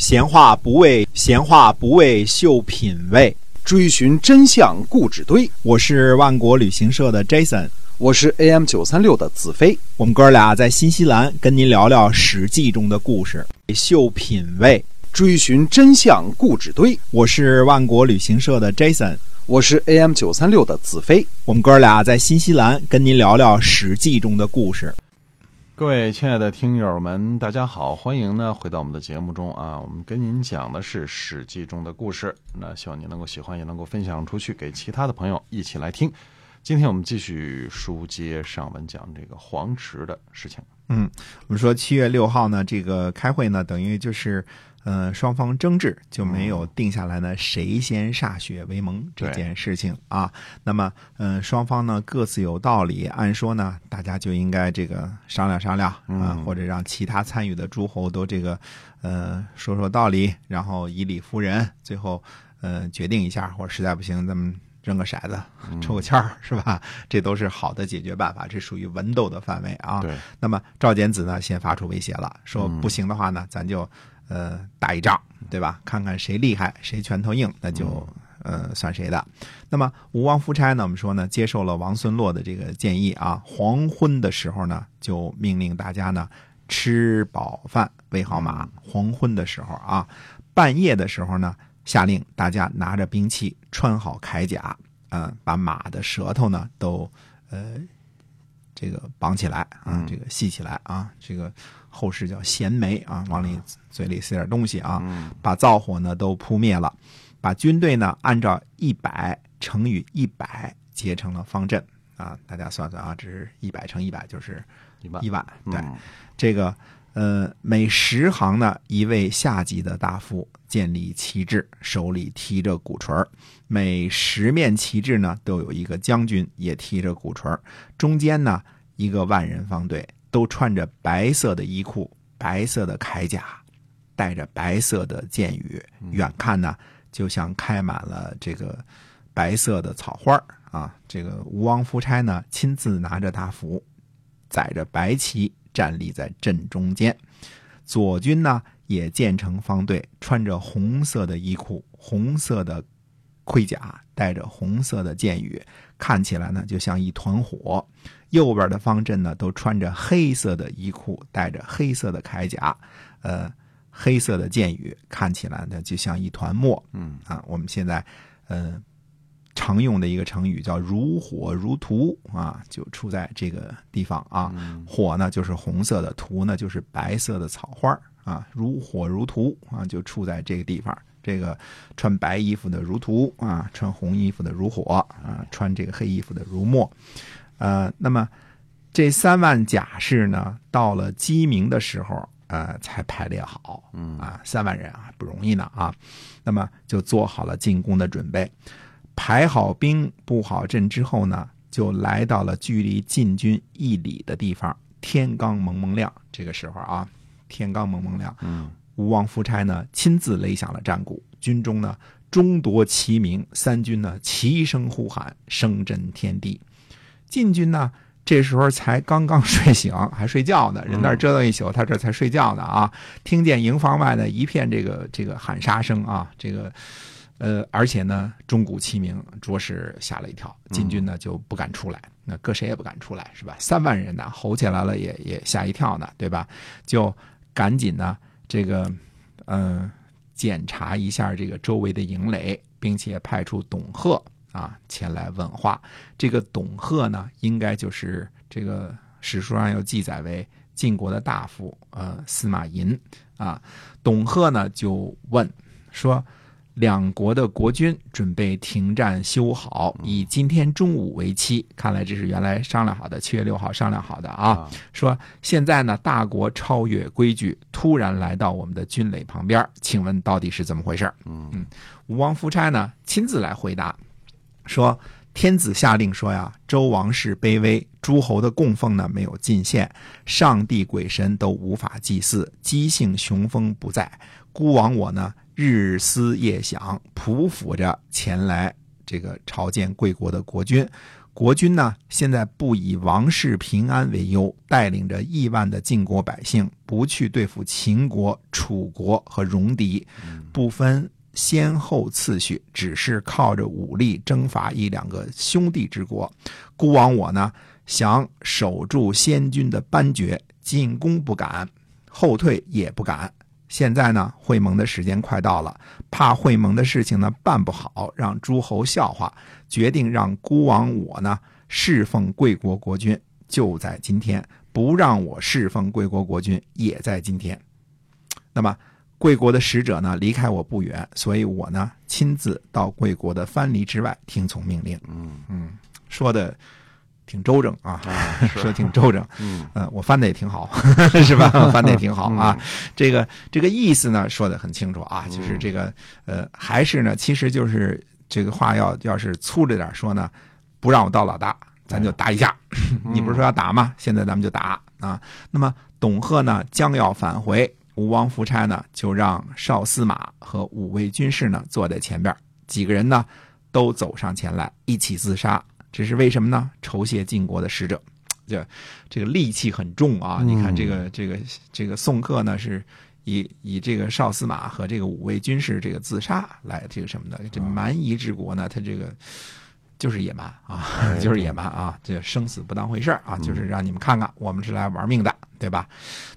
闲话不为闲话不为秀品味，追寻真相故纸堆。我是万国旅行社的 Jason，我是 AM 九三六的子飞。我们哥俩在新西兰跟您聊聊《史记》中的故事，秀品味，追寻真相故纸堆。我是万国旅行社的 Jason，我是 AM 九三六的子飞。我们哥俩在新西兰跟您聊聊《史记》中的故事。各位亲爱的听友们，大家好，欢迎呢回到我们的节目中啊。我们跟您讲的是《史记》中的故事，那希望您能够喜欢，也能够分享出去给其他的朋友一起来听。今天我们继续书接上文，讲这个黄池的事情。嗯，我们说七月六号呢，这个开会呢，等于就是。呃，双方争执就没有定下来呢，谁先歃血为盟这件事情啊。那么，嗯，双方呢各自有道理，按说呢，大家就应该这个商量商量啊，或者让其他参与的诸侯都这个呃说说道理，然后以理服人，最后呃决定一下，或者实在不行，咱们扔个骰子，抽个签儿，是吧？这都是好的解决办法，这属于文斗的范围啊。对。那么赵简子呢，先发出威胁了，说不行的话呢，咱就。呃，打一仗，对吧？看看谁厉害，谁拳头硬，那就呃算谁的。那么吴王夫差呢？我们说呢，接受了王孙洛的这个建议啊，黄昏的时候呢，就命令大家呢吃饱饭，喂好马。黄昏的时候啊，半夜的时候呢，下令大家拿着兵器，穿好铠甲，嗯，把马的舌头呢都呃这个绑起来啊，这个系起来啊，这个。后世叫衔枚啊，往里嘴里塞点东西啊，把灶火呢都扑灭了，把军队呢按照一百乘以一百结成了方阵啊，大家算算啊，这是一百乘一百就是一万，对，这个呃每十行呢一位下级的大夫建立旗帜，手里提着鼓槌每十面旗帜呢都有一个将军也提着鼓槌中间呢一个万人方队。都穿着白色的衣裤、白色的铠甲，带着白色的箭羽，远看呢就像开满了这个白色的草花啊！这个吴王夫差呢亲自拿着大斧，载着白旗站立在阵中间，左军呢也建成方队，穿着红色的衣裤、红色的盔甲，带着红色的箭羽，看起来呢就像一团火。右边的方阵呢，都穿着黑色的衣裤，带着黑色的铠甲，呃，黑色的箭羽，看起来呢就像一团墨。嗯啊，我们现在呃常用的一个成语叫“如火如荼”啊，就出在这个地方啊。火呢就是红色的，荼呢就是白色的草花啊。如火如荼啊，就处在这个地方。这个穿白衣服的如荼啊，穿红衣服的如火啊，穿这个黑衣服的如墨。呃，那么这三万甲士呢，到了鸡鸣的时候，呃，才排列好。嗯啊，三万人啊，不容易呢啊。那么就做好了进攻的准备，排好兵、布好阵之后呢，就来到了距离晋军一里的地方。天刚蒙蒙亮，这个时候啊，天刚蒙蒙亮。嗯，吴王夫差呢，亲自擂响了战鼓，军中呢，钟夺齐鸣，三军呢，齐声呼喊，声震天地。晋军呢，这时候才刚刚睡醒，还睡觉呢。人那儿折腾一宿，他这才睡觉呢啊！听见营房外呢一片这个这个喊杀声啊，这个呃，而且呢钟鼓齐鸣，着实吓了一跳。晋军呢就不敢出来，那搁谁也不敢出来，是吧？三万人呢吼起来了，也也吓一跳呢，对吧？就赶紧呢这个嗯检查一下这个周围的营垒，并且派出董贺。啊，前来问话。这个董贺呢，应该就是这个史书上有记载为晋国的大夫，呃，司马寅啊。董贺呢就问说：“两国的国君准备停战修好，以今天中午为期。看来这是原来商量好的，七月六号商量好的啊。说现在呢，大国超越规矩，突然来到我们的军垒旁边，请问到底是怎么回事？”嗯，吴王夫差呢亲自来回答。说天子下令说呀，周王室卑微，诸侯的供奉呢没有进献，上帝鬼神都无法祭祀，姬姓雄风不在，孤王我呢日思夜想，匍匐着前来这个朝见贵国的国君。国君呢现在不以王室平安为忧，带领着亿万的晋国百姓，不去对付秦国、楚国和戎狄，不分先后次序，只是靠着武力征伐一两个兄弟之国。孤王我呢，想守住先君的班爵，进攻不敢，后退也不敢。现在呢，会盟的时间快到了，怕会盟的事情呢办不好，让诸侯笑话，决定让孤王我呢侍奉贵国国君，就在今天；不让我侍奉贵国国君，也在今天。那么，贵国的使者呢离开我不远，所以我呢亲自到贵国的藩篱之外听从命令。嗯嗯，说的挺周正啊，啊，说的挺周正。嗯嗯，我翻的也挺好，是吧？翻的也挺好啊。这个这个意思呢，说的很清楚啊，就是这个呃，还是呢，其实就是这个话要要是粗着点说呢，不让我当老大，咱就打一架。你不是说要打吗？现在咱们就打啊。那么董贺呢，将要返回，吴王夫差呢，就让少司马和五位军士呢坐在前边，几个人呢都走上前来，一起自杀。这是为什么呢？酬谢晋国的使者。这这个戾气很重啊！嗯你看这个这个这个宋克呢，是以以这个少司马和这个五位军士这个自杀来这个什么的，这蛮夷之国呢，他这个就是野蛮啊，就是野蛮啊，这生死不当回事儿啊，就是让你们看看，我们是来玩命的，对吧？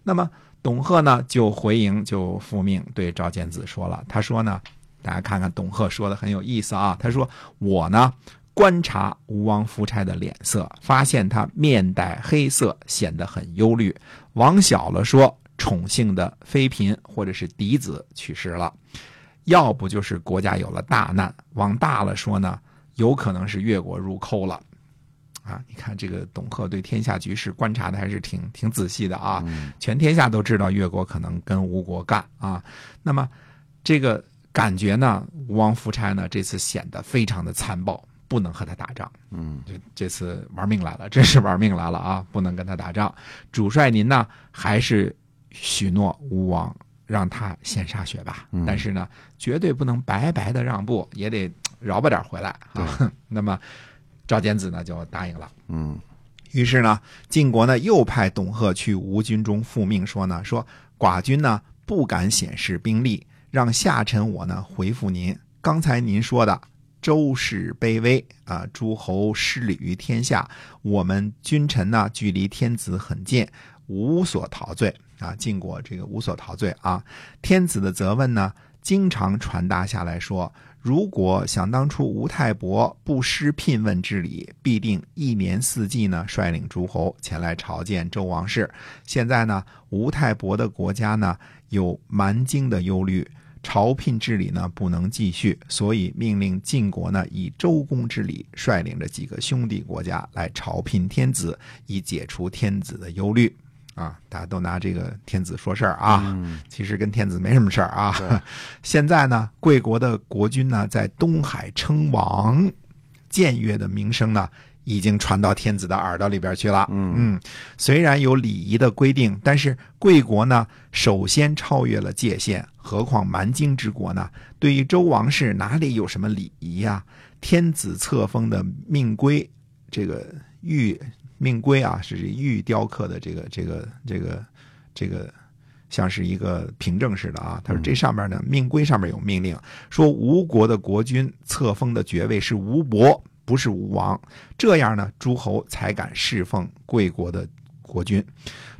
那么董贺呢就回营就复命对赵简子说了，他说呢，大家看看董贺说的很有意思啊，他说我呢。观察吴王夫差的脸色，发现他面带黑色，显得很忧虑。往小了说，宠幸的妃嫔或者是嫡子去世了，要不就是国家有了大难；往大了说呢，有可能是越国入寇了。啊，你看这个董贺对天下局势观察的还是挺挺仔细的啊，全天下都知道越国可能跟吴国干啊。那么这个感觉呢，吴王夫差呢这次显得非常的残暴。不能和他打仗，嗯，这这次玩命来了，真是玩命来了啊！不能跟他打仗。主帅您呢，还是许诺吴王让他先杀血吧，嗯但是呢，绝对不能白白的让步，也得饶吧点回来啊。那么赵简子呢就答应了。嗯于是呢，晋国呢又派董贺去吴军中复命，说呢，说寡君呢不敢显示兵力，让下臣我呢回复您。刚才您说的。周氏卑微啊，诸侯失礼于天下，我们君臣呢距离天子很近，无所陶醉啊。晋国这个无所陶醉啊。天子的责问呢，经常传达下来说，如果想当初吴太伯不失聘问之礼，必定一年四季呢率领诸侯前来朝见周王室。现在呢，吴太伯的国家呢有蛮荆的忧虑。朝聘之礼呢不能继续，所以命令晋国呢以周公之礼率领着几个兄弟国家来朝聘天子，以解除天子的忧虑。啊，大家都拿这个天子说事儿啊，嗯其实跟天子没什么事儿啊。现在呢，贵国的国君呢在东海称王，僭越的名声呢。已经传到天子的耳朵里边去了。嗯虽然有礼仪的规定，但是贵国呢，首先超越了界限，何况蛮荆之国呢？对于周王室哪里有什么礼仪呀、天子册封的命规，这个玉命规啊，是玉雕刻的这个这个这个这个。像是一个凭证似的啊，他说这上面呢，命规上面有命令，说吴国的国君册封的爵位是吴伯，不是吴王，这样呢，诸侯才敢侍奉贵国的国君。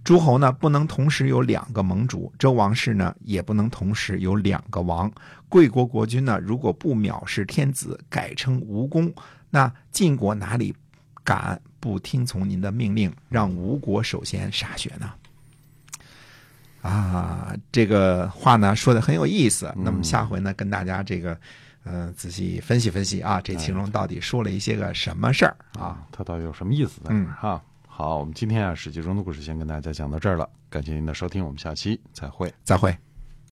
诸侯呢不能同时有两个盟主，周王室呢也不能同时有两个王。贵国国君呢如果不藐视天子，改称吴公，那晋国哪里敢不听从您的命令，让吴国首先歃血呢？啊，这个话呢说的很有意思。那么下回呢，跟大家这个，呃，仔细分析分析啊，这其中到底说了一些个什么事儿啊？他到底有什么意思在这嗯儿哈？好，我们今天啊《史记》中的故事先跟大家讲到这儿了，感谢您的收听，我们下期再会。再会。